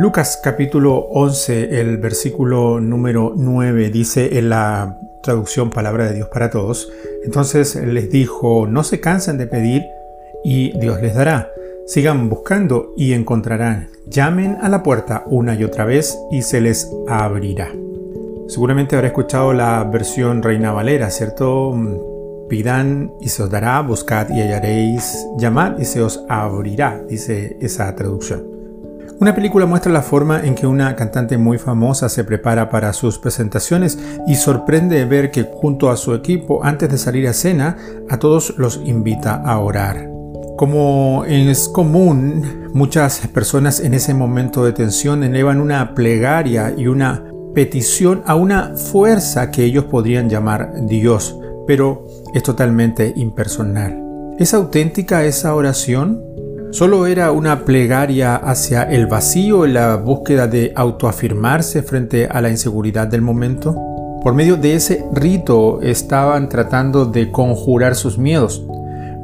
Lucas capítulo 11, el versículo número 9 dice en la traducción Palabra de Dios para Todos, entonces les dijo, no se cansen de pedir y Dios les dará. Sigan buscando y encontrarán. Llamen a la puerta una y otra vez y se les abrirá. Seguramente habrá escuchado la versión Reina Valera, ¿cierto? Pidan y se os dará, buscad y hallaréis, llamad y se os abrirá, dice esa traducción. Una película muestra la forma en que una cantante muy famosa se prepara para sus presentaciones y sorprende ver que junto a su equipo, antes de salir a escena, a todos los invita a orar. Como es común, muchas personas en ese momento de tensión elevan una plegaria y una petición a una fuerza que ellos podrían llamar Dios, pero es totalmente impersonal. ¿Es auténtica esa oración? ¿Solo era una plegaria hacia el vacío en la búsqueda de autoafirmarse frente a la inseguridad del momento? Por medio de ese rito estaban tratando de conjurar sus miedos.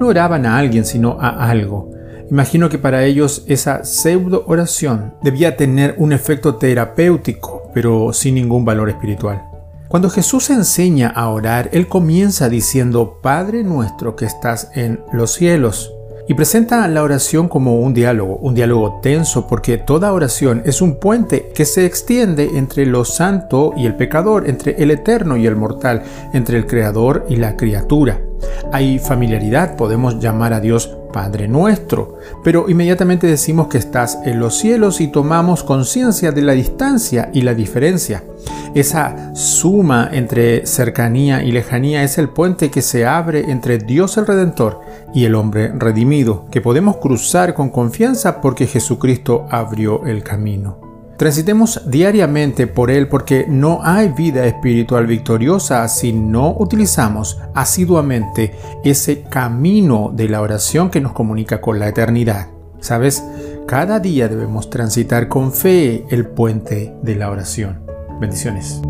No oraban a alguien, sino a algo. Imagino que para ellos esa pseudo oración debía tener un efecto terapéutico, pero sin ningún valor espiritual. Cuando Jesús enseña a orar, Él comienza diciendo, Padre nuestro que estás en los cielos. Y presenta la oración como un diálogo, un diálogo tenso, porque toda oración es un puente que se extiende entre lo santo y el pecador, entre el eterno y el mortal, entre el creador y la criatura. Hay familiaridad, podemos llamar a Dios Padre nuestro, pero inmediatamente decimos que estás en los cielos y tomamos conciencia de la distancia y la diferencia. Esa suma entre cercanía y lejanía es el puente que se abre entre Dios el Redentor y el hombre redimido, que podemos cruzar con confianza porque Jesucristo abrió el camino. Transitemos diariamente por Él porque no hay vida espiritual victoriosa si no utilizamos asiduamente ese camino de la oración que nos comunica con la eternidad. ¿Sabes? Cada día debemos transitar con fe el puente de la oración. Bendiciones.